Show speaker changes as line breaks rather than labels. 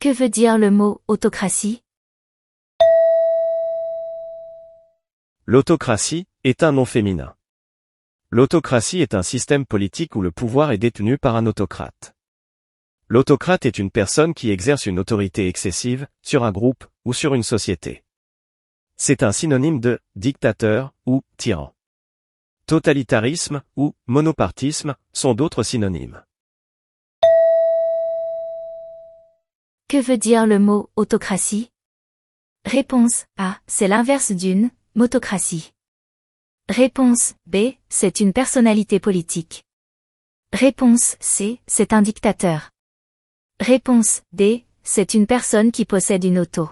Que veut dire le mot autocratie?
L'autocratie est un nom féminin. L'autocratie est un système politique où le pouvoir est détenu par un autocrate. L'autocrate est une personne qui exerce une autorité excessive sur un groupe ou sur une société. C'est un synonyme de dictateur ou tyran. Totalitarisme ou monopartisme sont d'autres synonymes.
Que veut dire le mot autocratie? Réponse A. C'est l'inverse d'une motocratie. Réponse B. C'est une personnalité politique. Réponse C. C'est un dictateur. Réponse D. C'est une personne qui possède une auto.